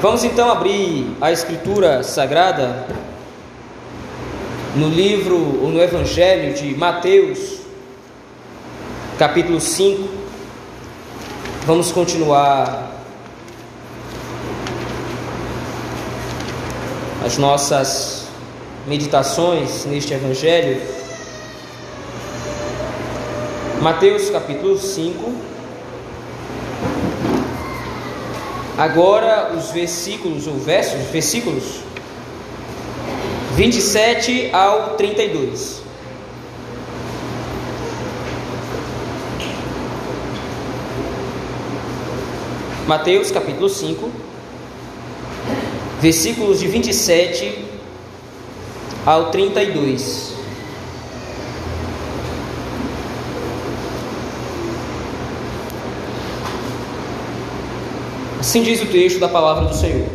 Vamos então abrir a Escritura Sagrada no livro ou no Evangelho de Mateus, capítulo 5. Vamos continuar as nossas meditações neste Evangelho. Mateus capítulo 5. Agora os versículos, ou versos, versículos 27 ao 32. Mateus capítulo 5, versículos de 27 ao 32. Assim diz o texto da palavra do Senhor.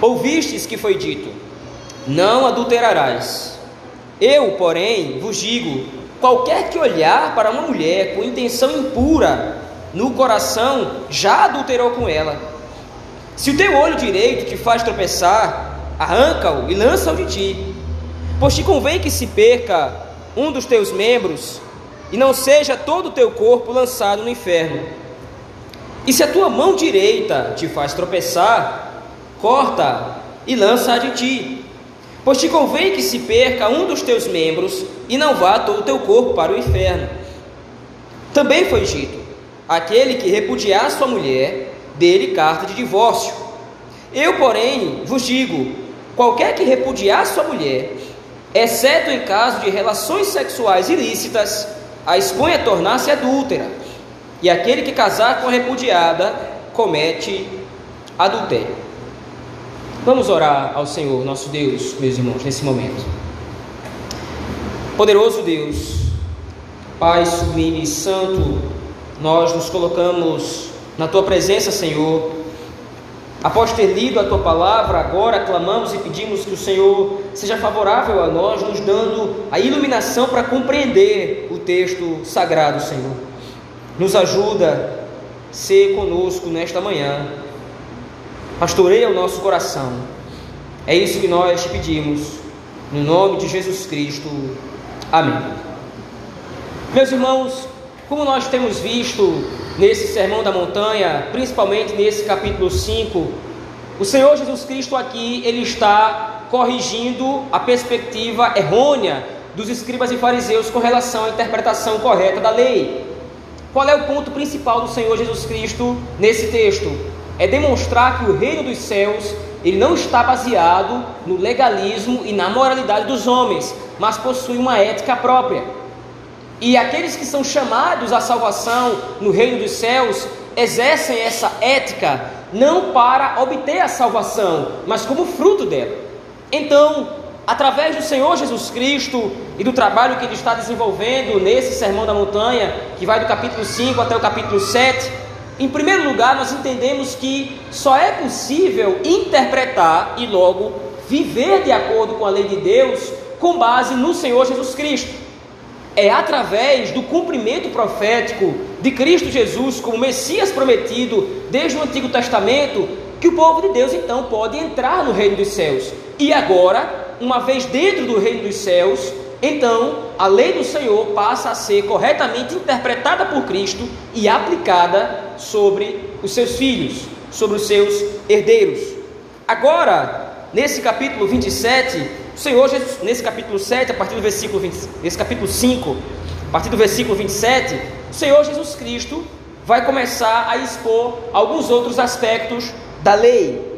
Ouvistes que foi dito: Não adulterarás. Eu, porém, vos digo: qualquer que olhar para uma mulher com intenção impura no coração, já adulterou com ela. Se o teu olho direito te faz tropeçar, arranca-o e lança-o de ti. Pois te convém que se perca um dos teus membros e não seja todo o teu corpo lançado no inferno. E se a tua mão direita te faz tropeçar, corta e lança-a de ti. Pois te convém que se perca um dos teus membros e não vá todo o teu corpo para o inferno. Também foi dito: aquele que repudiar sua mulher, dele carta de divórcio. Eu, porém, vos digo: qualquer que repudiar sua mulher, exceto em caso de relações sexuais ilícitas, a expõe a tornar-se adúltera e aquele que casar com a repudiada comete adultério. Vamos orar ao Senhor, nosso Deus, meus irmãos, nesse momento. Poderoso Deus, Pai sublime e santo, nós nos colocamos na tua presença, Senhor. Após ter lido a tua palavra, agora clamamos e pedimos que o Senhor seja favorável a nós, nos dando a iluminação para compreender o texto sagrado, Senhor. Nos ajuda a ser conosco nesta manhã. Pastoreia o nosso coração. É isso que nós te pedimos. No nome de Jesus Cristo. Amém. Meus irmãos, como nós temos visto nesse Sermão da Montanha, principalmente nesse capítulo 5, o Senhor Jesus Cristo aqui, ele está corrigindo a perspectiva errônea dos escribas e fariseus com relação à interpretação correta da lei. Qual é o ponto principal do Senhor Jesus Cristo nesse texto? É demonstrar que o reino dos céus ele não está baseado no legalismo e na moralidade dos homens, mas possui uma ética própria. E aqueles que são chamados à salvação no reino dos céus exercem essa ética não para obter a salvação, mas como fruto dela. Então, através do Senhor Jesus Cristo e do trabalho que ele está desenvolvendo nesse Sermão da Montanha, que vai do capítulo 5 até o capítulo 7, em primeiro lugar, nós entendemos que só é possível interpretar e logo viver de acordo com a lei de Deus com base no Senhor Jesus Cristo. É através do cumprimento profético de Cristo Jesus como Messias prometido desde o Antigo Testamento que o povo de Deus então pode entrar no reino dos céus. E agora uma vez dentro do reino dos céus, então a lei do Senhor passa a ser corretamente interpretada por Cristo e aplicada sobre os seus filhos, sobre os seus herdeiros. Agora, nesse capítulo 27, o Senhor Jesus, nesse capítulo 7, a partir do versículo 20, nesse capítulo 5, a partir do versículo 27, o Senhor Jesus Cristo vai começar a expor alguns outros aspectos da lei,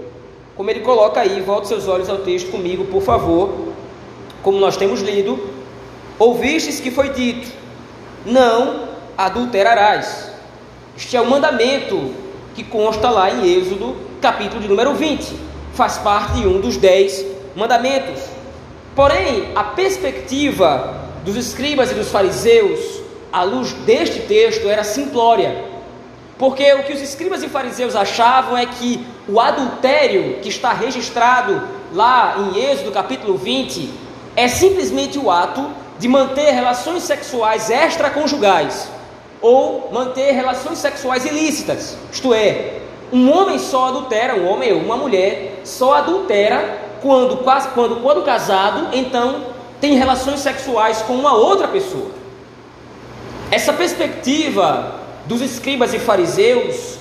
como ele coloca aí, volte seus olhos ao texto comigo, por favor. Como nós temos lido, ouvistes que foi dito: Não adulterarás. Este é o mandamento que consta lá em Êxodo, capítulo de número 20. Faz parte de um dos dez mandamentos. Porém, a perspectiva dos escribas e dos fariseus, à luz deste texto, era simplória. Porque o que os escribas e fariseus achavam é que o adultério que está registrado lá em Êxodo capítulo 20 é simplesmente o ato de manter relações sexuais extraconjugais ou manter relações sexuais ilícitas, isto é, Um homem só adultera, um homem ou uma mulher só adultera quando, quando, quando casado, então tem relações sexuais com uma outra pessoa. Essa perspectiva dos escribas e fariseus,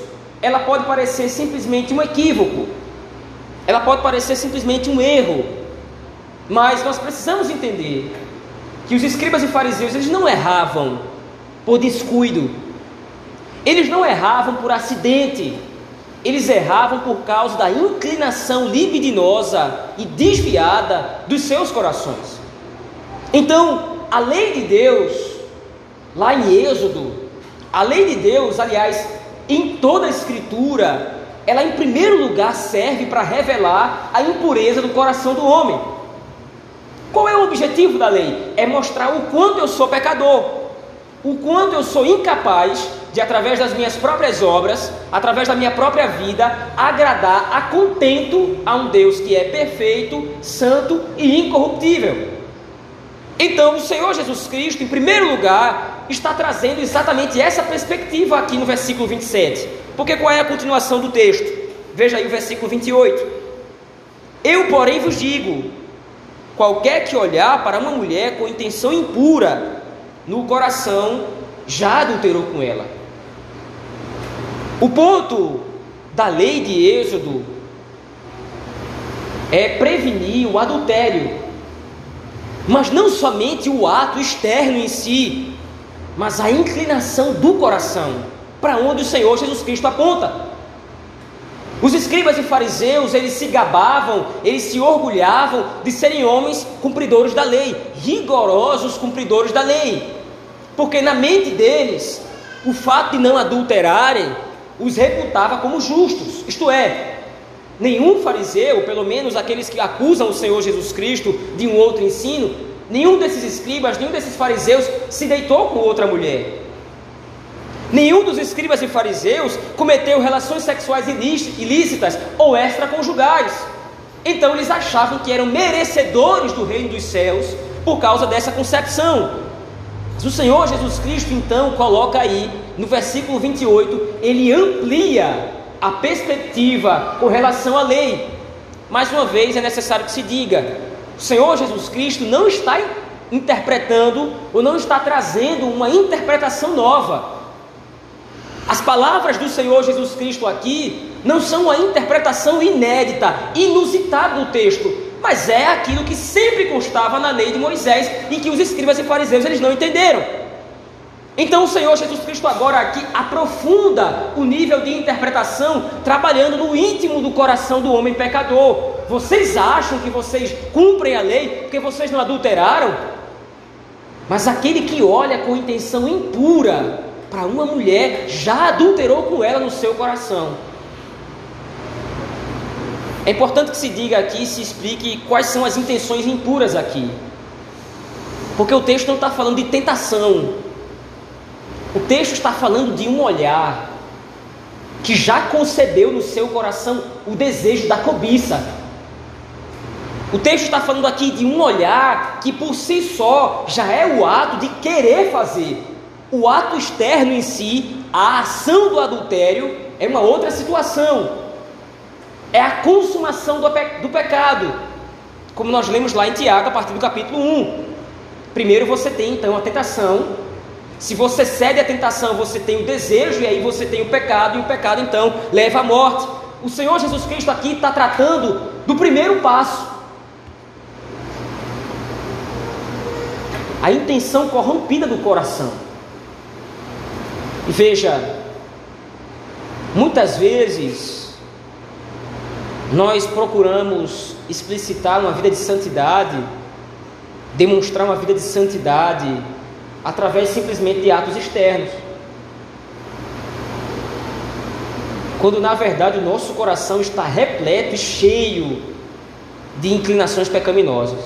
ela pode parecer simplesmente um equívoco, ela pode parecer simplesmente um erro, mas nós precisamos entender que os escribas e fariseus eles não erravam por descuido, eles não erravam por acidente, eles erravam por causa da inclinação libidinosa e desviada dos seus corações. Então, a lei de Deus, lá em Êxodo, a lei de Deus, aliás, em toda a Escritura, ela em primeiro lugar serve para revelar a impureza do coração do homem. Qual é o objetivo da lei? É mostrar o quanto eu sou pecador, o quanto eu sou incapaz de, através das minhas próprias obras, através da minha própria vida, agradar a contento a um Deus que é perfeito, santo e incorruptível. Então, o Senhor Jesus Cristo, em primeiro lugar, está trazendo exatamente essa perspectiva aqui no versículo 27. Porque qual é a continuação do texto? Veja aí o versículo 28. Eu, porém, vos digo: qualquer que olhar para uma mulher com intenção impura no coração, já adulterou com ela. O ponto da lei de Êxodo é prevenir o adultério, mas não somente o ato externo em si, mas a inclinação do coração, para onde o Senhor Jesus Cristo aponta. Os escribas e fariseus, eles se gabavam, eles se orgulhavam de serem homens cumpridores da lei, rigorosos cumpridores da lei, porque na mente deles, o fato de não adulterarem os reputava como justos, isto é, nenhum fariseu, pelo menos aqueles que acusam o Senhor Jesus Cristo de um outro ensino, nenhum desses escribas, nenhum desses fariseus se deitou com outra mulher. Nenhum dos escribas e fariseus cometeu relações sexuais ilícitas ou extraconjugais. Então eles achavam que eram merecedores do reino dos céus por causa dessa concepção. Mas o Senhor Jesus Cristo então coloca aí no versículo 28, ele amplia a perspectiva com relação à lei. Mais uma vez é necessário que se diga: o Senhor Jesus Cristo não está interpretando ou não está trazendo uma interpretação nova. As palavras do Senhor Jesus Cristo aqui não são uma interpretação inédita, inusitada do texto, mas é aquilo que sempre constava na lei de Moisés e que os escribas e fariseus eles não entenderam. Então o Senhor Jesus Cristo agora aqui aprofunda o nível de interpretação, trabalhando no íntimo do coração do homem pecador. Vocês acham que vocês cumprem a lei porque vocês não adulteraram? Mas aquele que olha com intenção impura para uma mulher já adulterou com ela no seu coração. É importante que se diga aqui, se explique quais são as intenções impuras aqui. Porque o texto não está falando de tentação, o texto está falando de um olhar que já concebeu no seu coração o desejo da cobiça. O texto está falando aqui de um olhar que por si só já é o ato de querer fazer. O ato externo em si, a ação do adultério, é uma outra situação. É a consumação do, pe do pecado. Como nós lemos lá em Tiago, a partir do capítulo 1. Primeiro você tem então a tentação, se você cede à tentação, você tem o desejo, e aí você tem o pecado, e o pecado então leva à morte. O Senhor Jesus Cristo aqui está tratando do primeiro passo. A intenção corrompida do coração. E veja, muitas vezes nós procuramos explicitar uma vida de santidade, demonstrar uma vida de santidade através simplesmente de atos externos. Quando na verdade o nosso coração está repleto e cheio de inclinações pecaminosas.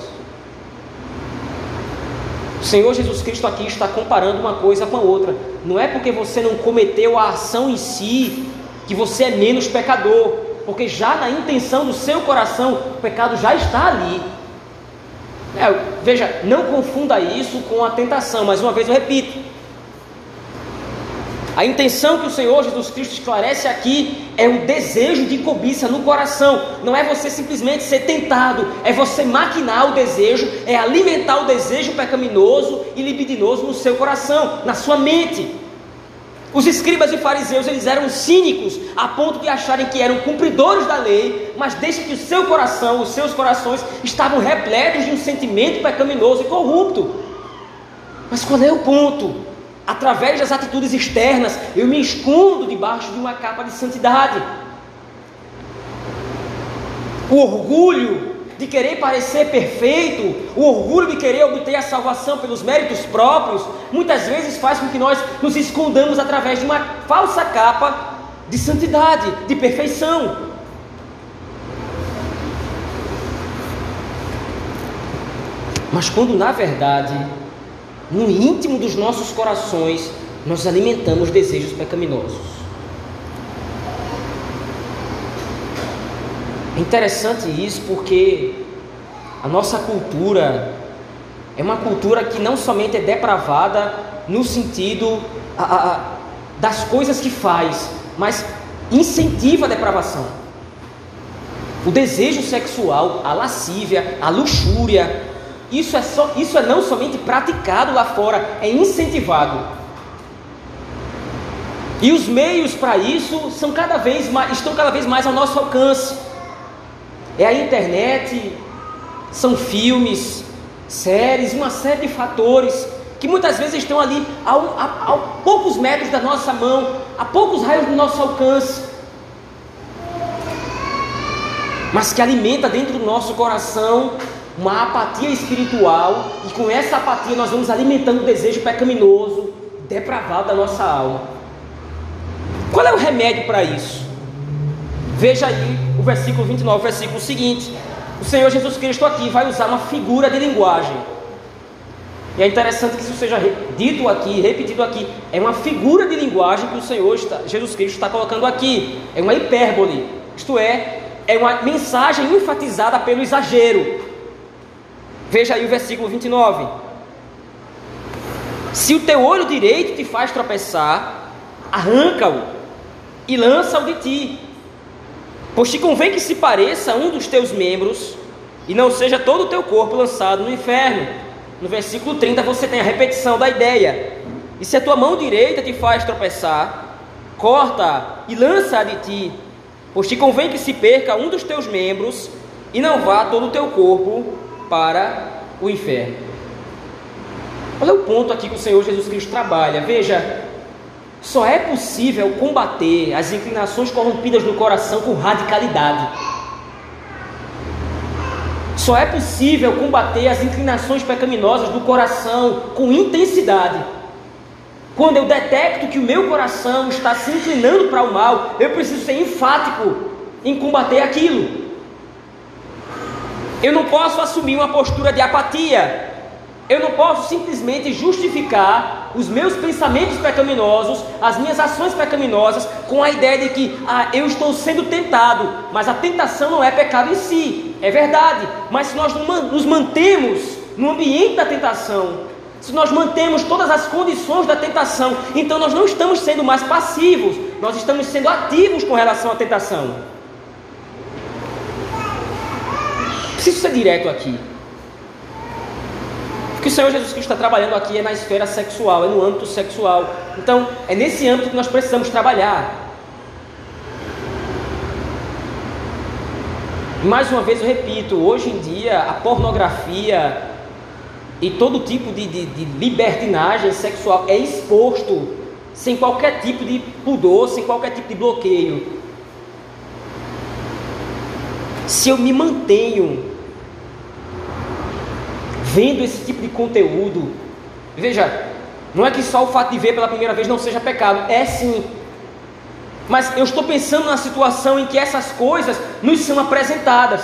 O Senhor Jesus Cristo aqui está comparando uma coisa com a outra. Não é porque você não cometeu a ação em si que você é menos pecador, porque já na intenção do seu coração o pecado já está ali. É, veja, não confunda isso com a tentação, mais uma vez eu repito. A intenção que o Senhor Jesus Cristo esclarece aqui é o desejo de cobiça no coração. Não é você simplesmente ser tentado, é você maquinar o desejo, é alimentar o desejo pecaminoso e libidinoso no seu coração, na sua mente. Os escribas e fariseus eles eram cínicos a ponto de acharem que eram cumpridores da lei, mas desde que o seu coração, os seus corações estavam repletos de um sentimento pecaminoso e corrupto. Mas qual é o ponto? Através das atitudes externas, eu me escondo debaixo de uma capa de santidade. O orgulho de querer parecer perfeito, o orgulho de querer obter a salvação pelos méritos próprios, muitas vezes faz com que nós nos escondamos através de uma falsa capa de santidade, de perfeição. Mas quando na verdade, no íntimo dos nossos corações, nós alimentamos desejos pecaminosos. Interessante isso porque a nossa cultura é uma cultura que não somente é depravada no sentido a, a, das coisas que faz, mas incentiva a depravação. O desejo sexual, a lascívia, a luxúria, isso é, só, isso é não somente praticado lá fora, é incentivado. E os meios para isso são cada vez mais, estão cada vez mais ao nosso alcance é a internet, são filmes, séries, uma série de fatores que muitas vezes estão ali a, a, a poucos metros da nossa mão, a poucos raios do nosso alcance, mas que alimenta dentro do nosso coração uma apatia espiritual, e com essa apatia nós vamos alimentando o desejo pecaminoso, depravado da nossa alma. Qual é o remédio para isso? Veja aí o versículo 29, o versículo seguinte. O Senhor Jesus Cristo aqui vai usar uma figura de linguagem. E é interessante que isso seja dito aqui, repetido aqui. É uma figura de linguagem que o Senhor está, Jesus Cristo está colocando aqui. É uma hipérbole. Isto é, é uma mensagem enfatizada pelo exagero. Veja aí o versículo 29. Se o teu olho direito te faz tropeçar, arranca-o e lança-o de ti. Pois te convém que se pareça um dos teus membros e não seja todo o teu corpo lançado no inferno. No versículo 30 você tem a repetição da ideia. E se a tua mão direita te faz tropeçar, corta e lança de ti, pois te convém que se perca um dos teus membros e não vá todo o teu corpo para o inferno. Olha o ponto aqui que o Senhor Jesus Cristo trabalha. Veja, só é possível combater as inclinações corrompidas no coração com radicalidade. Só é possível combater as inclinações pecaminosas do coração com intensidade. Quando eu detecto que o meu coração está se inclinando para o mal, eu preciso ser enfático em combater aquilo. Eu não posso assumir uma postura de apatia, eu não posso simplesmente justificar os meus pensamentos pecaminosos, as minhas ações pecaminosas, com a ideia de que ah, eu estou sendo tentado, mas a tentação não é pecado em si, é verdade. Mas se nós nos mantemos no ambiente da tentação, se nós mantemos todas as condições da tentação, então nós não estamos sendo mais passivos, nós estamos sendo ativos com relação à tentação. Preciso ser direto aqui. O que o Senhor Jesus Cristo está trabalhando aqui é na esfera sexual, é no âmbito sexual. Então, é nesse âmbito que nós precisamos trabalhar. Mais uma vez eu repito, hoje em dia a pornografia e todo tipo de, de, de libertinagem sexual é exposto sem qualquer tipo de pudor, sem qualquer tipo de bloqueio. Se eu me mantenho vendo esse tipo de conteúdo. Veja, não é que só o fato de ver pela primeira vez não seja pecado, é sim. Mas eu estou pensando na situação em que essas coisas nos são apresentadas.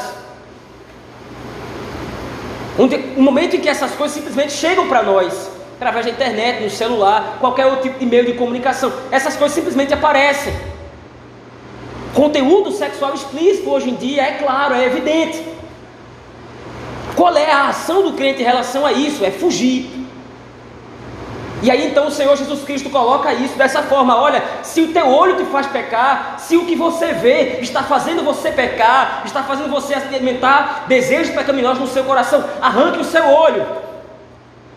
Onde, o momento em que essas coisas simplesmente chegam para nós, através da internet, no celular, qualquer outro tipo de meio de comunicação, essas coisas simplesmente aparecem. Conteúdo sexual explícito hoje em dia é claro, é evidente. Qual é a ação do crente em relação a isso? É fugir. E aí então o Senhor Jesus Cristo coloca isso dessa forma: olha, se o teu olho te faz pecar, se o que você vê está fazendo você pecar, está fazendo você alimentar desejos pecaminosos no seu coração, arranque o seu olho.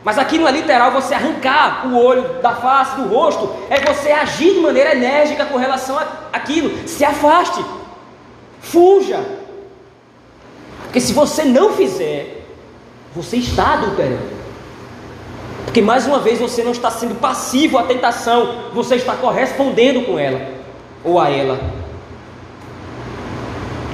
Mas aqui não é literal você arrancar o olho da face, do rosto, é você agir de maneira enérgica com relação àquilo. Se afaste, fuja. Porque se você não fizer, você está adulterando. Porque mais uma vez você não está sendo passivo à tentação, você está correspondendo com ela ou a ela.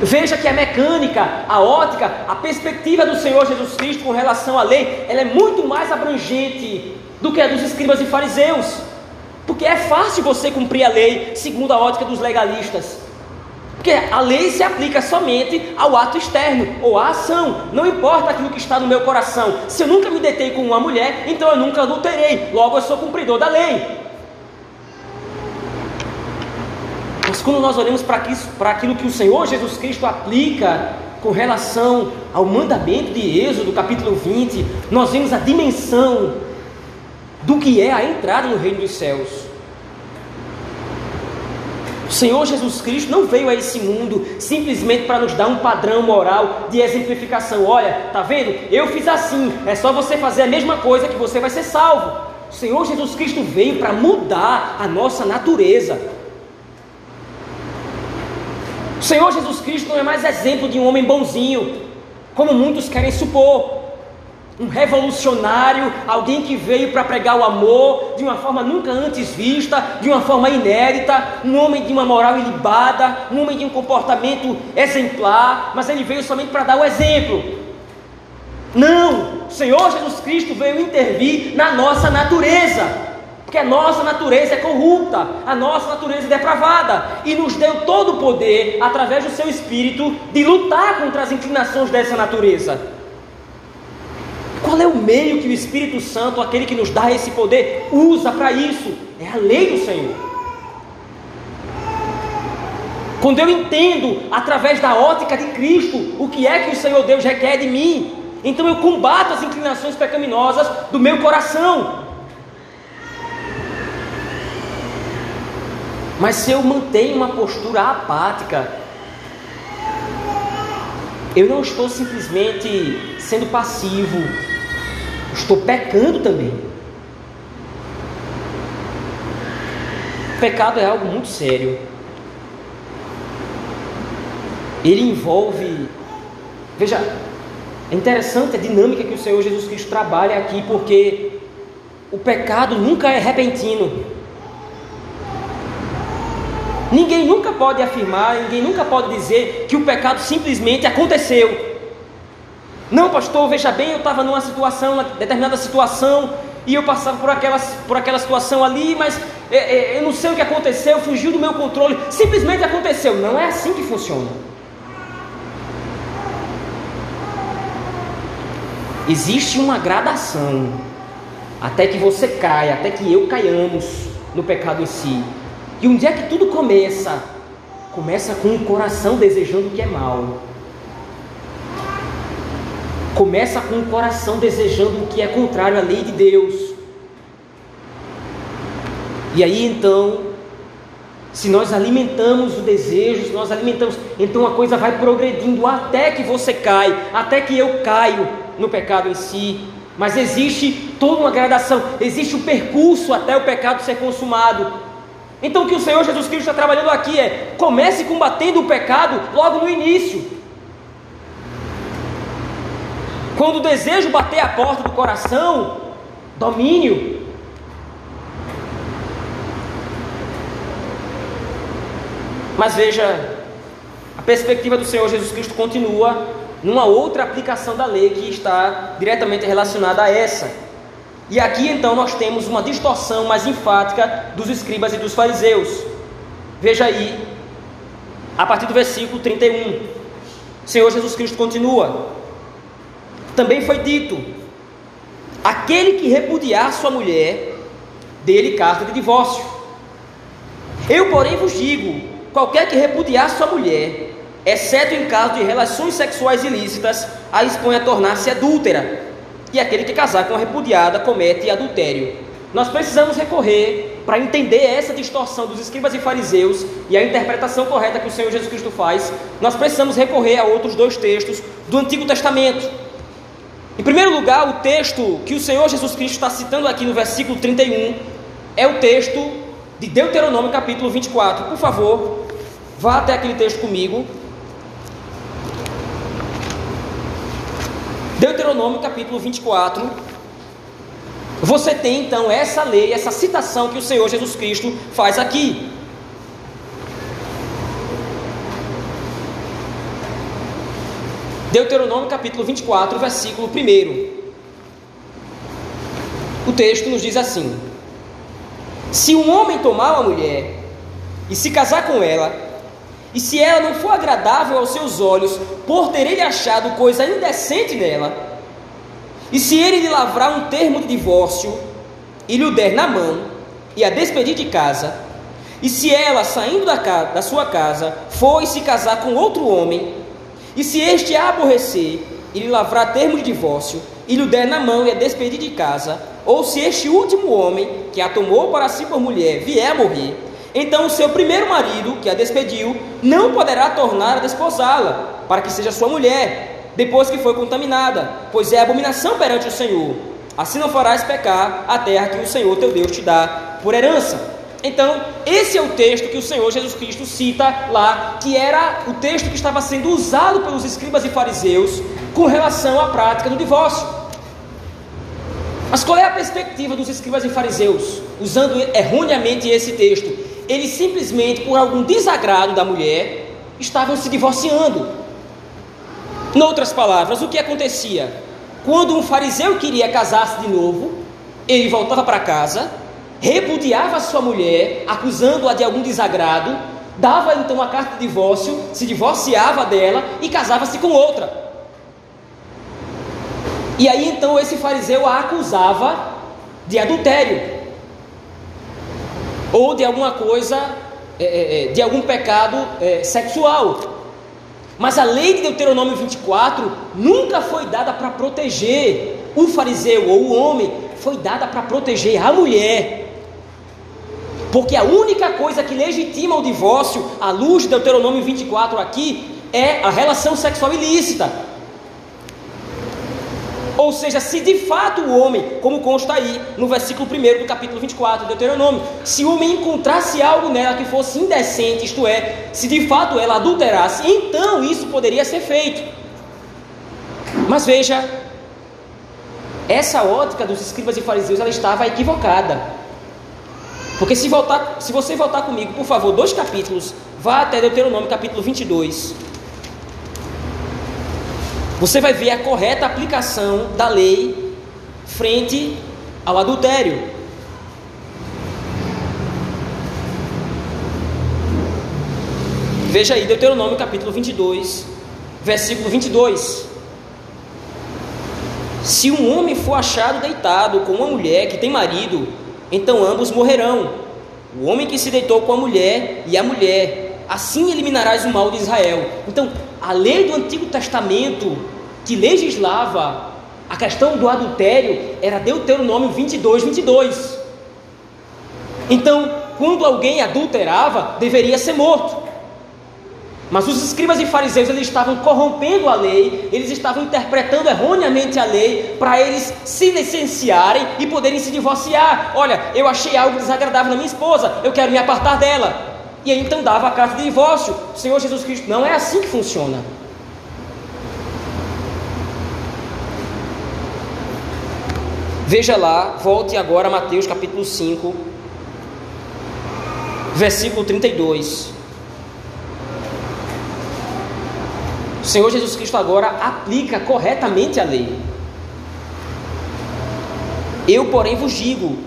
Veja que a mecânica, a ótica, a perspectiva do Senhor Jesus Cristo com relação à lei, ela é muito mais abrangente do que a dos escribas e fariseus. Porque é fácil você cumprir a lei segundo a ótica dos legalistas. Porque a lei se aplica somente ao ato externo ou à ação, não importa aquilo que está no meu coração. Se eu nunca me detei com uma mulher, então eu nunca adulterei, logo eu sou cumpridor da lei. Mas quando nós olhamos para aquilo que o Senhor Jesus Cristo aplica com relação ao mandamento de Êxodo, capítulo 20, nós vemos a dimensão do que é a entrada no reino dos céus. O Senhor Jesus Cristo não veio a esse mundo simplesmente para nos dar um padrão moral de exemplificação. Olha, tá vendo? Eu fiz assim, é só você fazer a mesma coisa que você vai ser salvo. O Senhor Jesus Cristo veio para mudar a nossa natureza. O Senhor Jesus Cristo não é mais exemplo de um homem bonzinho, como muitos querem supor um revolucionário, alguém que veio para pregar o amor de uma forma nunca antes vista, de uma forma inédita, um homem de uma moral ilibada, um homem de um comportamento exemplar, mas ele veio somente para dar o exemplo. Não, o Senhor Jesus Cristo veio intervir na nossa natureza. Porque a nossa natureza é corrupta, a nossa natureza é depravada, e nos deu todo o poder, através do seu espírito, de lutar contra as inclinações dessa natureza. Qual é o meio que o Espírito Santo, aquele que nos dá esse poder, usa para isso? É a lei do Senhor. Quando eu entendo, através da ótica de Cristo, o que é que o Senhor Deus requer de mim, então eu combato as inclinações pecaminosas do meu coração. Mas se eu mantenho uma postura apática, eu não estou simplesmente sendo passivo, estou pecando também. O pecado é algo muito sério. Ele envolve. Veja, é interessante a dinâmica que o Senhor Jesus Cristo trabalha aqui, porque o pecado nunca é repentino. Ninguém nunca pode afirmar, ninguém nunca pode dizer que o pecado simplesmente aconteceu. Não, pastor, veja bem, eu estava numa situação, uma determinada situação, e eu passava por aquela, por aquela situação ali, mas é, é, eu não sei o que aconteceu, fugiu do meu controle, simplesmente aconteceu. Não é assim que funciona. Existe uma gradação até que você caia, até que eu caiamos no pecado em si. E um dia que tudo começa, começa com o coração desejando o que é mal. Começa com o coração desejando o que é contrário à lei de Deus. E aí então, se nós alimentamos o desejo, se nós alimentamos, então a coisa vai progredindo até que você cai, até que eu caio no pecado em si. Mas existe toda uma gradação, existe o um percurso até o pecado ser consumado. Então o que o Senhor Jesus Cristo está trabalhando aqui é: comece combatendo o pecado logo no início. Quando o desejo bater a porta do coração, domínio. Mas veja, a perspectiva do Senhor Jesus Cristo continua numa outra aplicação da lei que está diretamente relacionada a essa. E aqui então nós temos uma distorção mais enfática dos escribas e dos fariseus. Veja aí, a partir do versículo 31. O Senhor Jesus Cristo continua: também foi dito: aquele que repudiar sua mulher, dele carta de divórcio. Eu, porém, vos digo: qualquer que repudiar sua mulher, exceto em caso de relações sexuais ilícitas, a expõe a tornar-se adúltera. E aquele que casar com a repudiada comete adultério. nós precisamos recorrer para entender essa distorção dos escribas e fariseus e a interpretação correta que o Senhor Jesus Cristo faz. Nós precisamos recorrer a outros dois textos do Antigo Testamento. Em primeiro lugar, o texto que o Senhor Jesus Cristo está citando aqui no versículo 31 é o texto de Deuteronômio, capítulo 24. Por favor, vá até aquele texto comigo. Deuteronômio capítulo 24. Você tem então essa lei, essa citação que o Senhor Jesus Cristo faz aqui. Deuteronômio capítulo 24, versículo 1. O texto nos diz assim: Se um homem tomar uma mulher e se casar com ela, e se ela não for agradável aos seus olhos, por ter ele achado coisa indecente nela, e se ele lhe lavrar um termo de divórcio e lhe o der na mão, e a despedir de casa, e se ela, saindo da, casa, da sua casa, for se casar com outro homem, e se este a aborrecer e lhe lavrar termo de divórcio, e lhe der na mão e a despedir de casa, ou se este último homem, que a tomou para si por mulher, vier a morrer, então o seu primeiro marido, que a despediu, não poderá tornar a desposá-la, para que seja sua mulher, depois que foi contaminada, pois é abominação perante o Senhor. Assim não farás pecar a terra que o Senhor teu Deus te dá por herança. Então, esse é o texto que o Senhor Jesus Cristo cita lá, que era o texto que estava sendo usado pelos escribas e fariseus com relação à prática do divórcio. Mas qual é a perspectiva dos escribas e fariseus, usando erroneamente esse texto? eles simplesmente, por algum desagrado da mulher, estavam se divorciando. Em outras palavras, o que acontecia? Quando um fariseu queria casar-se de novo, ele voltava para casa, repudiava sua mulher, acusando-a de algum desagrado, dava então a carta de divórcio, se divorciava dela e casava-se com outra. E aí então esse fariseu a acusava de adultério ou de alguma coisa, é, é, é, de algum pecado sexual. Mas a lei de Deuteronômio 24 nunca foi dada para proteger o fariseu ou o homem, foi dada para proteger a mulher. Porque a única coisa que legitima o divórcio, à luz de Deuteronômio 24 aqui, é a relação sexual ilícita. Ou seja, se de fato o homem, como consta aí no versículo 1 do capítulo 24 de Deuteronômio, se o homem encontrasse algo nela que fosse indecente, isto é, se de fato ela adulterasse, então isso poderia ser feito. Mas veja, essa ótica dos escribas e fariseus ela estava equivocada. Porque se, voltar, se você voltar comigo, por favor, dois capítulos, vá até Deuteronômio capítulo 22 você vai ver a correta aplicação da lei frente ao adultério. Veja aí Deuteronômio capítulo 22, versículo 22. Se um homem for achado deitado com uma mulher que tem marido, então ambos morrerão. O homem que se deitou com a mulher e a mulher, assim eliminarás o mal de Israel. Então, a lei do Antigo Testamento que legislava a questão do adultério era Deuteronômio 22, 22. Então, quando alguém adulterava, deveria ser morto. Mas os escribas e fariseus eles estavam corrompendo a lei, eles estavam interpretando erroneamente a lei para eles se licenciarem e poderem se divorciar. Olha, eu achei algo desagradável na minha esposa, eu quero me apartar dela. E aí então dava a carta de divórcio. O Senhor Jesus Cristo não é assim que funciona. Veja lá, volte agora a Mateus capítulo 5, versículo 32. O Senhor Jesus Cristo agora aplica corretamente a lei. Eu, porém, vos digo: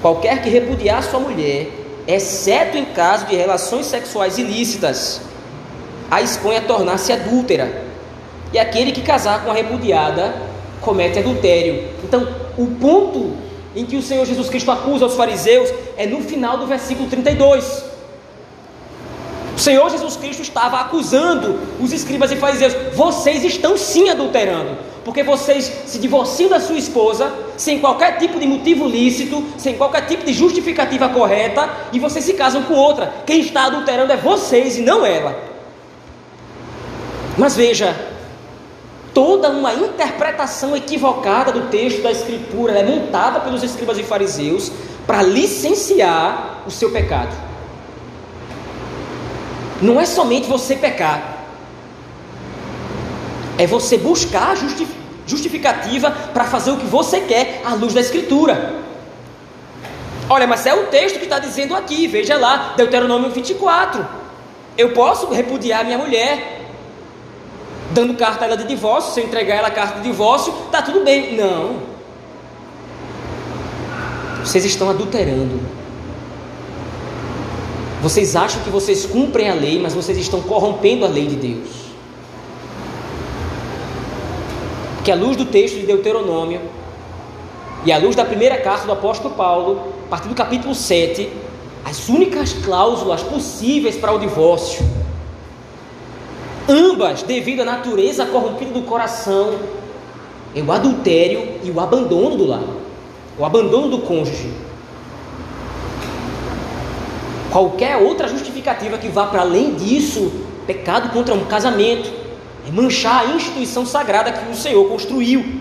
qualquer que repudiar sua mulher, exceto em caso de relações sexuais ilícitas, a expõe a tornar-se adúltera. E aquele que casar com a repudiada comete adultério. Então, o ponto em que o Senhor Jesus Cristo acusa os fariseus é no final do versículo 32. O Senhor Jesus Cristo estava acusando os escribas e fariseus: vocês estão sim adulterando, porque vocês se divorciam da sua esposa sem qualquer tipo de motivo lícito, sem qualquer tipo de justificativa correta, e vocês se casam com outra. Quem está adulterando é vocês e não ela. Mas veja, toda uma interpretação equivocada do texto da Escritura é montada pelos escribas e fariseus para licenciar o seu pecado. Não é somente você pecar, é você buscar justificativa para fazer o que você quer à luz da Escritura. Olha, mas é o texto que está dizendo aqui, veja lá, Deuteronômio 24. Eu posso repudiar minha mulher, dando carta a ela de divórcio, se eu entregar ela a carta de divórcio, está tudo bem. Não. Vocês estão adulterando. Vocês acham que vocês cumprem a lei, mas vocês estão corrompendo a lei de Deus. que à luz do texto de Deuteronômio e à luz da primeira carta do apóstolo Paulo, a partir do capítulo 7, as únicas cláusulas possíveis para o divórcio, ambas devido à natureza corrompida do coração, é o adultério e o abandono do lar, o abandono do cônjuge. Qualquer outra justificativa que vá para além disso, pecado contra um casamento, é manchar a instituição sagrada que o Senhor construiu.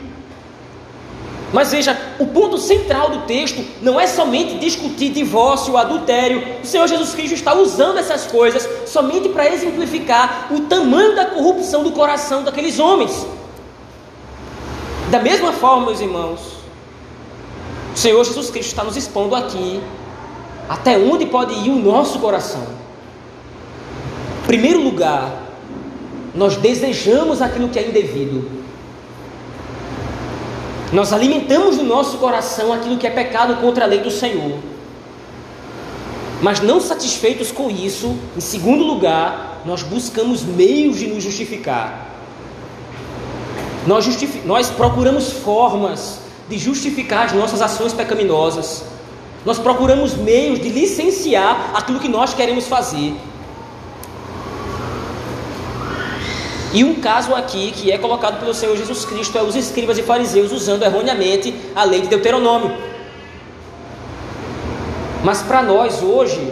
Mas veja, o ponto central do texto não é somente discutir divórcio, adultério. O Senhor Jesus Cristo está usando essas coisas somente para exemplificar o tamanho da corrupção do coração daqueles homens. Da mesma forma, meus irmãos, o Senhor Jesus Cristo está nos expondo aqui até onde pode ir o nosso coração. Em primeiro lugar, nós desejamos aquilo que é indevido. Nós alimentamos no nosso coração aquilo que é pecado contra a lei do Senhor. Mas não satisfeitos com isso, em segundo lugar, nós buscamos meios de nos justificar. Nós, justific... nós procuramos formas de justificar as nossas ações pecaminosas. Nós procuramos meios de licenciar aquilo que nós queremos fazer. E um caso aqui que é colocado pelo Senhor Jesus Cristo é os escribas e fariseus usando erroneamente a lei de Deuteronômio. Mas para nós hoje,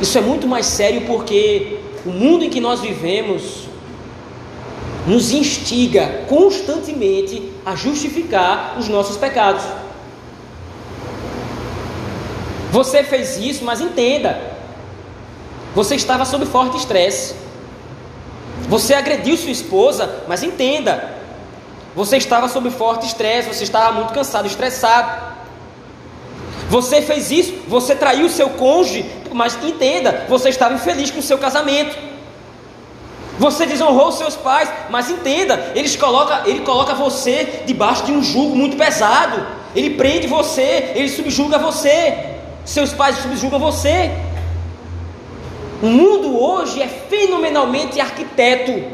isso é muito mais sério porque o mundo em que nós vivemos nos instiga constantemente a justificar os nossos pecados. Você fez isso, mas entenda, você estava sob forte estresse. Você agrediu sua esposa, mas entenda, você estava sob forte estresse, você estava muito cansado, estressado. Você fez isso, você traiu seu cônjuge, mas entenda, você estava infeliz com o seu casamento. Você desonrou seus pais, mas entenda, eles coloca, ele coloca você debaixo de um jugo muito pesado. Ele prende você, ele subjuga você. Seus pais subjugam você. O mundo hoje é fenomenalmente arquiteto.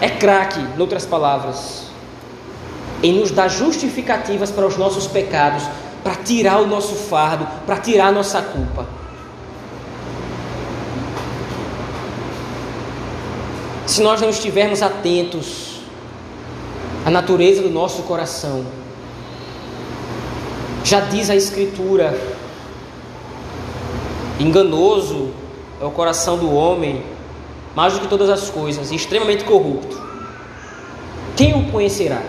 É craque, em outras palavras, em nos dar justificativas para os nossos pecados, para tirar o nosso fardo, para tirar a nossa culpa. Se nós não estivermos atentos à natureza do nosso coração, já diz a Escritura: enganoso é o coração do homem, mais do que todas as coisas, e extremamente corrupto. Quem o conhecerá?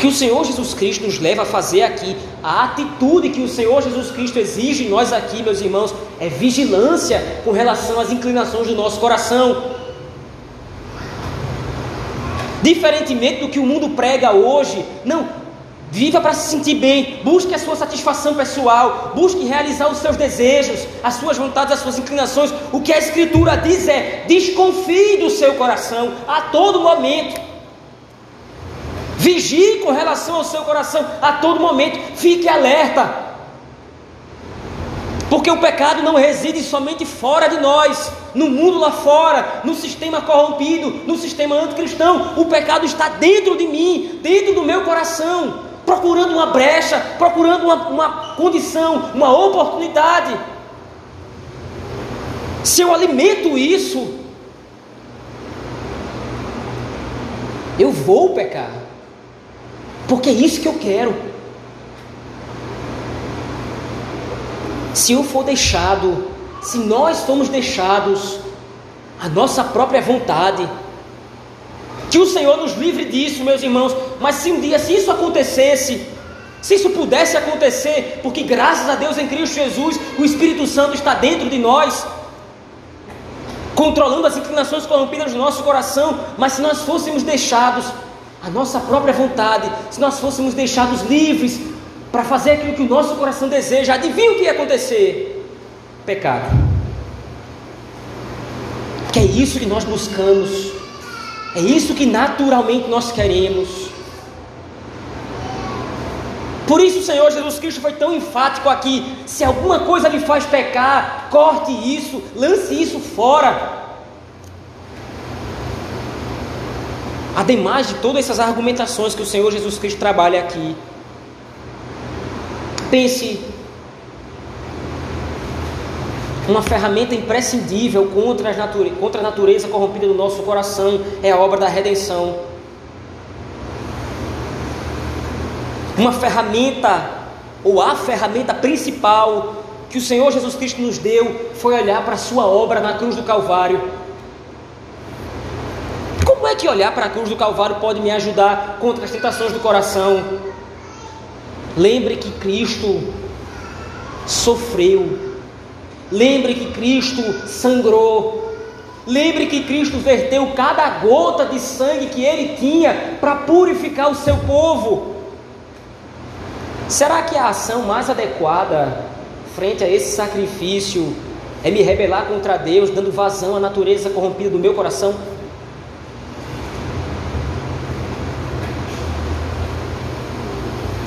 Que o Senhor Jesus Cristo nos leva a fazer aqui, a atitude que o Senhor Jesus Cristo exige nós aqui, meus irmãos, é vigilância com relação às inclinações do nosso coração. Diferentemente do que o mundo prega hoje, não, viva para se sentir bem, busque a sua satisfação pessoal, busque realizar os seus desejos, as suas vontades, as suas inclinações. O que a Escritura diz é: desconfie do seu coração a todo momento. Vigie com relação ao seu coração a todo momento, fique alerta. Porque o pecado não reside somente fora de nós, no mundo lá fora, no sistema corrompido, no sistema anticristão. O pecado está dentro de mim, dentro do meu coração, procurando uma brecha, procurando uma, uma condição, uma oportunidade Se eu alimento isso, eu vou pecar, porque é isso que eu quero. Se eu for deixado, se nós formos deixados a nossa própria vontade, que o Senhor nos livre disso, meus irmãos. Mas se um dia, se isso acontecesse, se isso pudesse acontecer, porque graças a Deus em Cristo Jesus, o Espírito Santo está dentro de nós, controlando as inclinações corrompidas do nosso coração, mas se nós fôssemos deixados a nossa própria vontade, se nós fôssemos deixados livres para fazer aquilo que o nosso coração deseja, adivinha o que ia acontecer? Pecado. Que é isso que nós buscamos é isso que naturalmente nós queremos. Por isso o Senhor Jesus Cristo foi tão enfático aqui: se alguma coisa lhe faz pecar, corte isso, lance isso fora. Ademais de todas essas argumentações que o Senhor Jesus Cristo trabalha aqui, pense uma ferramenta imprescindível contra, nature... contra a natureza corrompida do nosso coração é a obra da redenção. Uma ferramenta, ou a ferramenta principal que o Senhor Jesus Cristo nos deu foi olhar para a sua obra na cruz do Calvário. Como é que olhar para a cruz do Calvário pode me ajudar contra as tentações do coração? Lembre que Cristo sofreu Lembre que Cristo sangrou. Lembre que Cristo verteu cada gota de sangue que ele tinha para purificar o seu povo. Será que a ação mais adequada frente a esse sacrifício é me rebelar contra Deus, dando vazão à natureza corrompida do meu coração?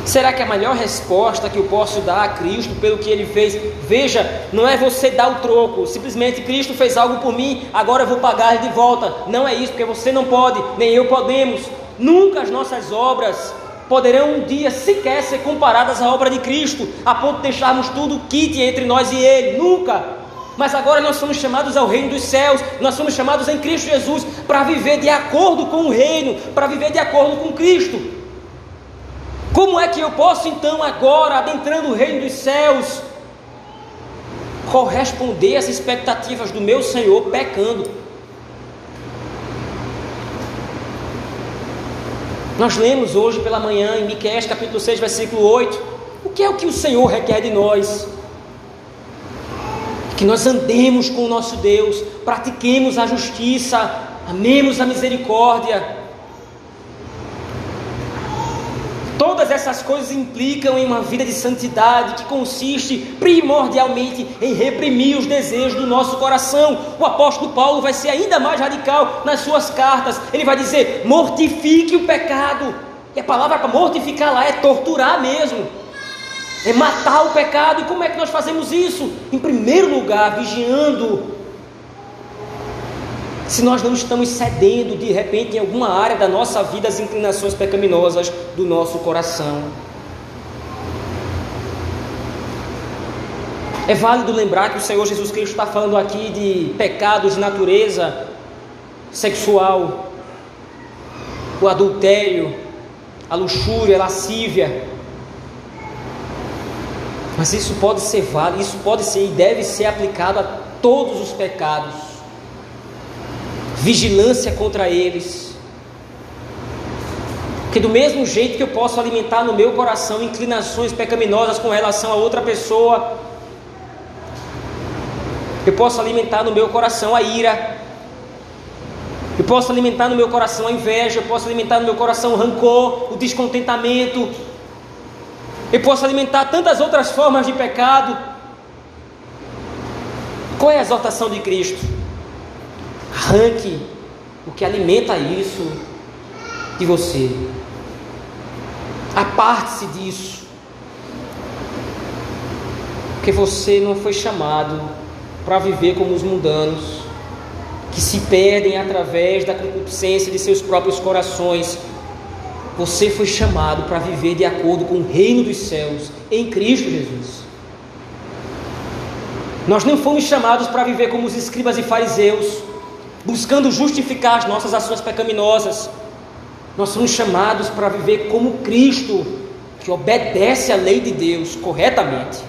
Será que a melhor resposta que eu posso dar a Cristo pelo que ele fez? Veja, não é você dar o troco, simplesmente Cristo fez algo por mim, agora eu vou pagar de volta. Não é isso, porque você não pode, nem eu podemos. Nunca as nossas obras poderão um dia sequer ser comparadas à obra de Cristo, a ponto de deixarmos tudo kit entre nós e Ele. Nunca. Mas agora nós somos chamados ao reino dos céus, nós somos chamados em Cristo Jesus para viver de acordo com o reino, para viver de acordo com Cristo. Como é que eu posso então, agora, adentrando o reino dos céus, corresponder às expectativas do meu Senhor pecando? Nós lemos hoje pela manhã em Miqueias capítulo 6, versículo 8. O que é o que o Senhor requer de nós? Que nós andemos com o nosso Deus, pratiquemos a justiça, amemos a misericórdia, Todas essas coisas implicam em uma vida de santidade que consiste primordialmente em reprimir os desejos do nosso coração. O apóstolo Paulo vai ser ainda mais radical nas suas cartas. Ele vai dizer: mortifique o pecado. E a palavra para mortificar lá é torturar mesmo. É matar o pecado. E como é que nós fazemos isso? Em primeiro lugar, vigiando se nós não estamos cedendo de repente em alguma área da nossa vida as inclinações pecaminosas do nosso coração. É válido lembrar que o Senhor Jesus Cristo está falando aqui de pecados de natureza sexual, o adultério, a luxúria, a lascívia. Mas isso pode ser válido, isso pode ser e deve ser aplicado a todos os pecados vigilância contra eles. Que do mesmo jeito que eu posso alimentar no meu coração inclinações pecaminosas com relação a outra pessoa, eu posso alimentar no meu coração a ira, eu posso alimentar no meu coração a inveja, eu posso alimentar no meu coração o rancor, o descontentamento, eu posso alimentar tantas outras formas de pecado. Qual é a exortação de Cristo? Arranque o que alimenta isso de você. Aparte-se disso. Porque você não foi chamado para viver como os mundanos, que se perdem através da concupiscência de seus próprios corações. Você foi chamado para viver de acordo com o reino dos céus, em Cristo Jesus. Nós não fomos chamados para viver como os escribas e fariseus, buscando justificar as nossas ações pecaminosas. Nós somos chamados para viver como Cristo, que obedece à lei de Deus corretamente.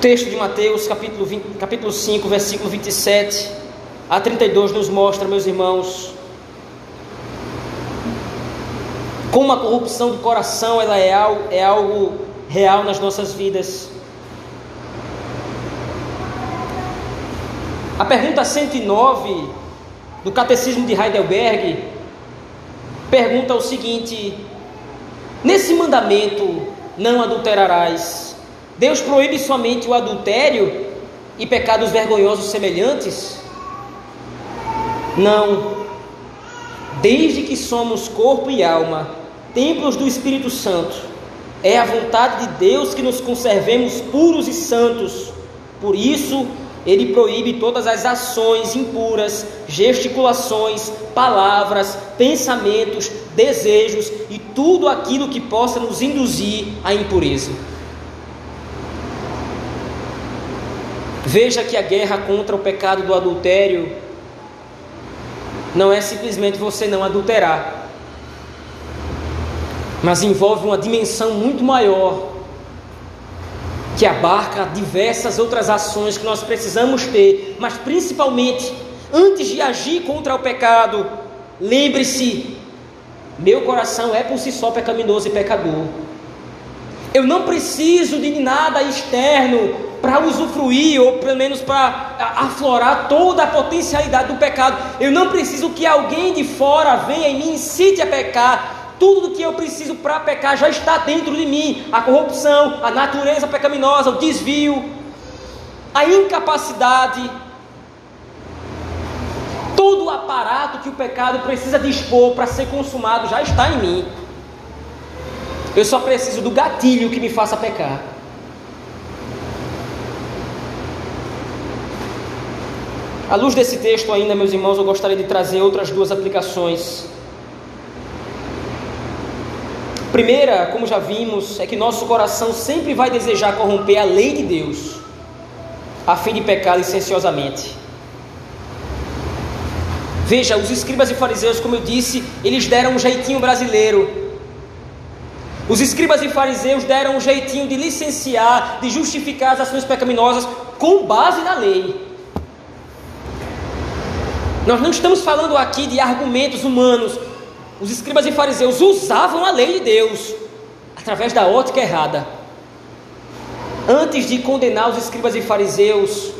Texto de Mateus, capítulo, 20, capítulo 5, versículo 27 a 32, nos mostra, meus irmãos, como a corrupção do coração ela é é algo real nas nossas vidas. A pergunta 109 do Catecismo de Heidelberg pergunta o seguinte: Nesse mandamento, não adulterarás, Deus proíbe somente o adultério e pecados vergonhosos semelhantes? Não. Desde que somos corpo e alma, templos do Espírito Santo, é a vontade de Deus que nos conservemos puros e santos. Por isso, ele proíbe todas as ações impuras, gesticulações, palavras, pensamentos, desejos e tudo aquilo que possa nos induzir à impureza. Veja que a guerra contra o pecado do adultério não é simplesmente você não adulterar, mas envolve uma dimensão muito maior que abarca diversas outras ações que nós precisamos ter, mas principalmente, antes de agir contra o pecado, lembre-se: meu coração é por si só pecaminoso e pecador. Eu não preciso de nada externo para usufruir, ou pelo menos para aflorar toda a potencialidade do pecado. Eu não preciso que alguém de fora venha e me incite a pecar. Tudo o que eu preciso para pecar já está dentro de mim: a corrupção, a natureza pecaminosa, o desvio, a incapacidade. Todo o aparato que o pecado precisa dispor para ser consumado já está em mim. Eu só preciso do gatilho que me faça pecar. À luz desse texto, ainda, meus irmãos, eu gostaria de trazer outras duas aplicações. Primeira, como já vimos, é que nosso coração sempre vai desejar corromper a lei de Deus, a fim de pecar licenciosamente. Veja, os escribas e fariseus, como eu disse, eles deram um jeitinho brasileiro. Os escribas e fariseus deram um jeitinho de licenciar, de justificar as ações pecaminosas com base na lei. Nós não estamos falando aqui de argumentos humanos. Os escribas e fariseus usavam a lei de Deus através da ótica errada. Antes de condenar os escribas e fariseus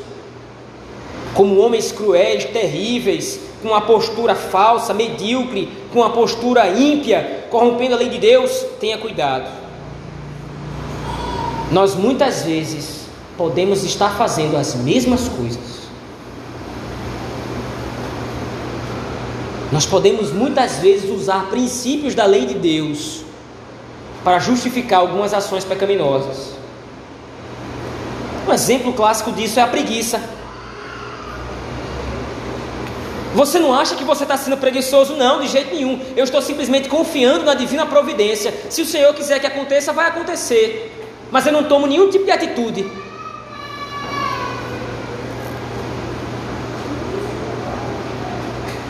como homens cruéis, terríveis, com uma postura falsa, medíocre, com uma postura ímpia, corrompendo a lei de Deus, tenha cuidado. Nós muitas vezes podemos estar fazendo as mesmas coisas Nós podemos muitas vezes usar princípios da lei de Deus para justificar algumas ações pecaminosas. Um exemplo clássico disso é a preguiça. Você não acha que você está sendo preguiçoso? Não, de jeito nenhum. Eu estou simplesmente confiando na divina providência. Se o Senhor quiser que aconteça, vai acontecer. Mas eu não tomo nenhum tipo de atitude.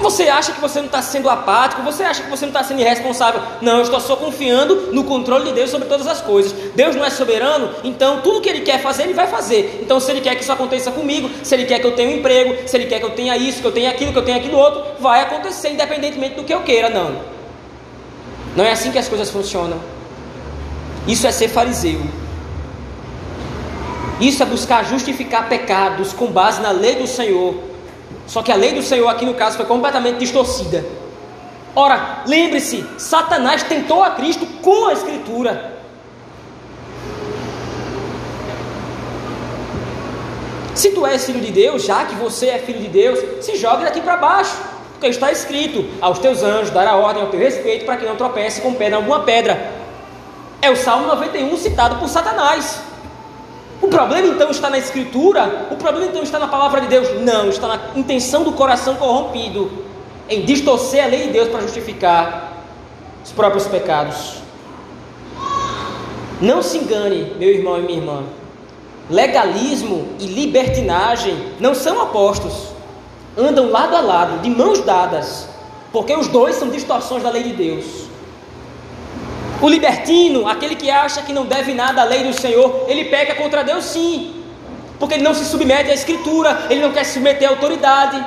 Você acha que você não está sendo apático? Você acha que você não está sendo irresponsável? Não, eu estou só confiando no controle de Deus sobre todas as coisas. Deus não é soberano, então tudo que Ele quer fazer, Ele vai fazer. Então, se Ele quer que isso aconteça comigo, se Ele quer que eu tenha um emprego, se Ele quer que eu tenha isso, que eu tenha aquilo, que eu tenha aquilo outro, vai acontecer, independentemente do que eu queira, não. Não é assim que as coisas funcionam. Isso é ser fariseu. Isso é buscar justificar pecados com base na lei do Senhor só que a lei do Senhor aqui no caso foi completamente distorcida. Ora, lembre-se, Satanás tentou a Cristo com a Escritura. Se tu és filho de Deus, já que você é filho de Deus, se jogue daqui para baixo. Porque está escrito: aos teus anjos dará ordem ao teu respeito para que não tropece com em alguma pedra. É o Salmo 91 citado por Satanás. O problema então está na Escritura? O problema então está na palavra de Deus? Não, está na intenção do coração corrompido em distorcer a lei de Deus para justificar os próprios pecados. Não se engane, meu irmão e minha irmã. Legalismo e libertinagem não são opostos. Andam lado a lado, de mãos dadas, porque os dois são distorções da lei de Deus. O libertino, aquele que acha que não deve nada à lei do Senhor, ele peca contra Deus sim, porque ele não se submete à Escritura, ele não quer se submeter à autoridade,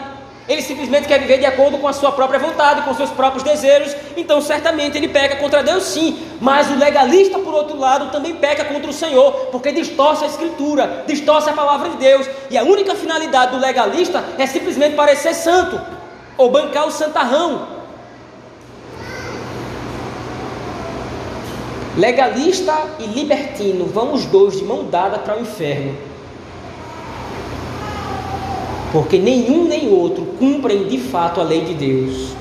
ele simplesmente quer viver de acordo com a sua própria vontade, com seus próprios desejos, então certamente ele peca contra Deus sim, mas o legalista, por outro lado, também peca contra o Senhor, porque distorce a Escritura, distorce a palavra de Deus, e a única finalidade do legalista é simplesmente parecer santo, ou bancar o santarrão. Legalista e libertino vão os dois de mão dada para o inferno porque nenhum nem outro cumprem de fato a lei de Deus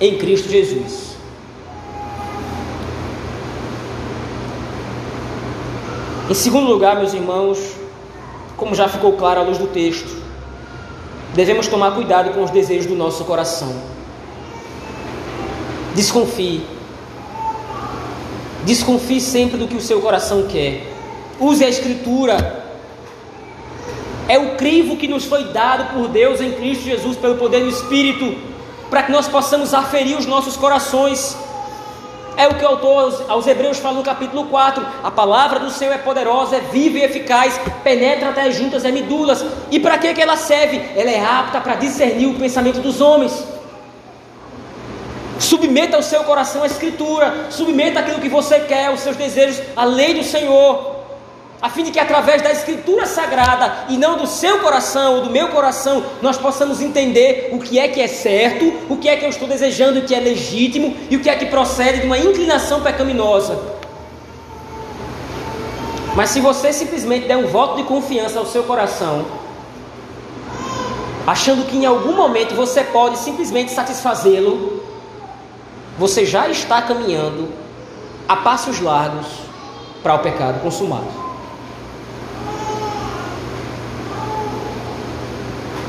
em Cristo Jesus. Em segundo lugar, meus irmãos, como já ficou claro à luz do texto, devemos tomar cuidado com os desejos do nosso coração. Desconfie. Desconfie sempre do que o seu coração quer. Use a Escritura é o crivo que nos foi dado por Deus em Cristo Jesus, pelo poder do Espírito, para que nós possamos aferir os nossos corações. É o que o autor aos Hebreus fala no capítulo 4: a palavra do Senhor é poderosa, é viva e eficaz, penetra até as juntas e medulas. E para que ela serve? Ela é apta para discernir o pensamento dos homens. Submeta o seu coração à Escritura, submeta aquilo que você quer, os seus desejos, à lei do Senhor a fim de que através da Escritura Sagrada e não do seu coração ou do meu coração, nós possamos entender o que é que é certo, o que é que eu estou desejando, o que é legítimo e o que é que procede de uma inclinação pecaminosa. Mas se você simplesmente der um voto de confiança ao seu coração, achando que em algum momento você pode simplesmente satisfazê-lo, você já está caminhando a passos largos para o pecado consumado.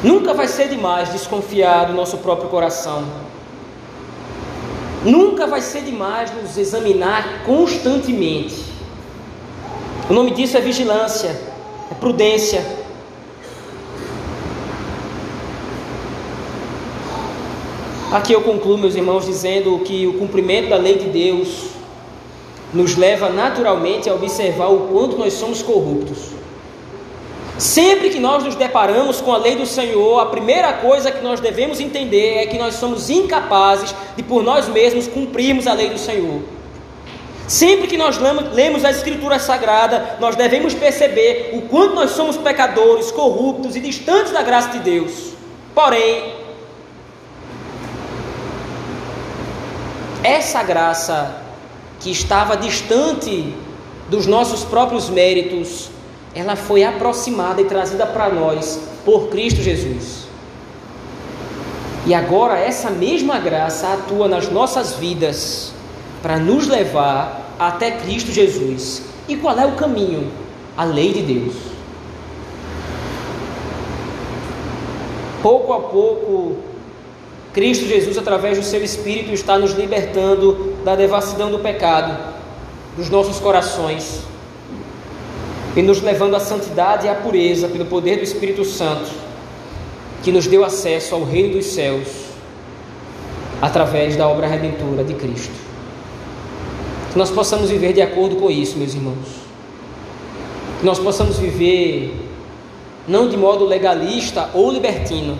Nunca vai ser demais desconfiar do nosso próprio coração. Nunca vai ser demais nos examinar constantemente. O nome disso é vigilância, é prudência. Aqui eu concluo, meus irmãos, dizendo que o cumprimento da lei de Deus nos leva naturalmente a observar o quanto nós somos corruptos. Sempre que nós nos deparamos com a lei do Senhor, a primeira coisa que nós devemos entender é que nós somos incapazes de por nós mesmos cumprirmos a lei do Senhor. Sempre que nós lemos a Escritura Sagrada, nós devemos perceber o quanto nós somos pecadores, corruptos e distantes da graça de Deus. Porém, essa graça que estava distante dos nossos próprios méritos, ela foi aproximada e trazida para nós por Cristo Jesus. E agora essa mesma graça atua nas nossas vidas para nos levar até Cristo Jesus. E qual é o caminho? A lei de Deus. Pouco a pouco, Cristo Jesus, através do seu Espírito, está nos libertando da devassidão do pecado, dos nossos corações e nos levando à santidade e à pureza pelo poder do Espírito Santo, que nos deu acesso ao reino dos céus através da obra redentora de Cristo. Que nós possamos viver de acordo com isso, meus irmãos. Que nós possamos viver não de modo legalista ou libertino,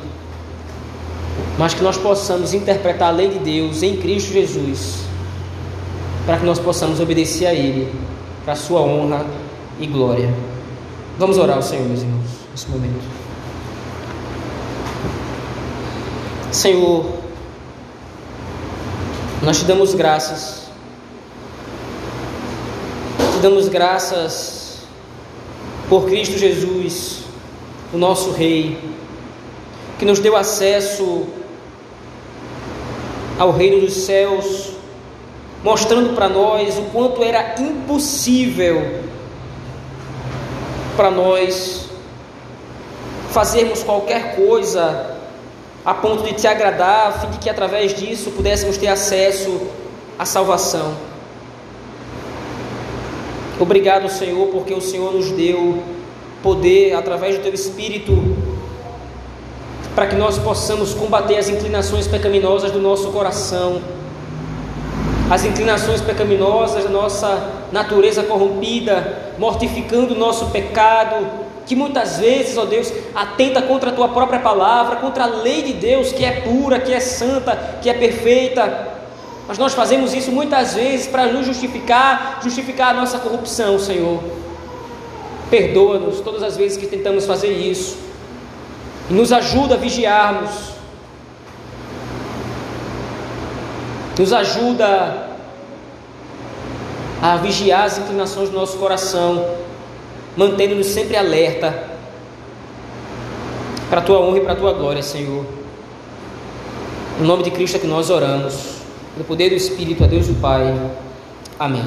mas que nós possamos interpretar a lei de Deus em Cristo Jesus, para que nós possamos obedecer a Ele, para a sua honra e glória. Vamos orar ao Senhor, meus irmãos, nesse momento. Senhor, nós te damos graças, te damos graças por Cristo Jesus, o nosso Rei, que nos deu acesso ao reino dos céus, mostrando para nós o quanto era impossível para nós fazermos qualquer coisa a ponto de te agradar, a fim de que através disso pudéssemos ter acesso a salvação. Obrigado, Senhor, porque o Senhor nos deu poder através do teu Espírito para que nós possamos combater as inclinações pecaminosas do nosso coração, as inclinações pecaminosas da nossa natureza corrompida, mortificando o nosso pecado, que muitas vezes, ó Deus, atenta contra a tua própria palavra, contra a lei de Deus, que é pura, que é santa, que é perfeita. Mas nós fazemos isso muitas vezes para nos justificar, justificar a nossa corrupção, Senhor. Perdoa-nos todas as vezes que tentamos fazer isso. E nos ajuda a vigiarmos. Nos ajuda a vigiar as inclinações do nosso coração, mantendo-nos sempre alerta para a tua honra e para a tua glória, Senhor. Em nome de Cristo é que nós oramos. No poder do Espírito, a Deus o Pai. Amém.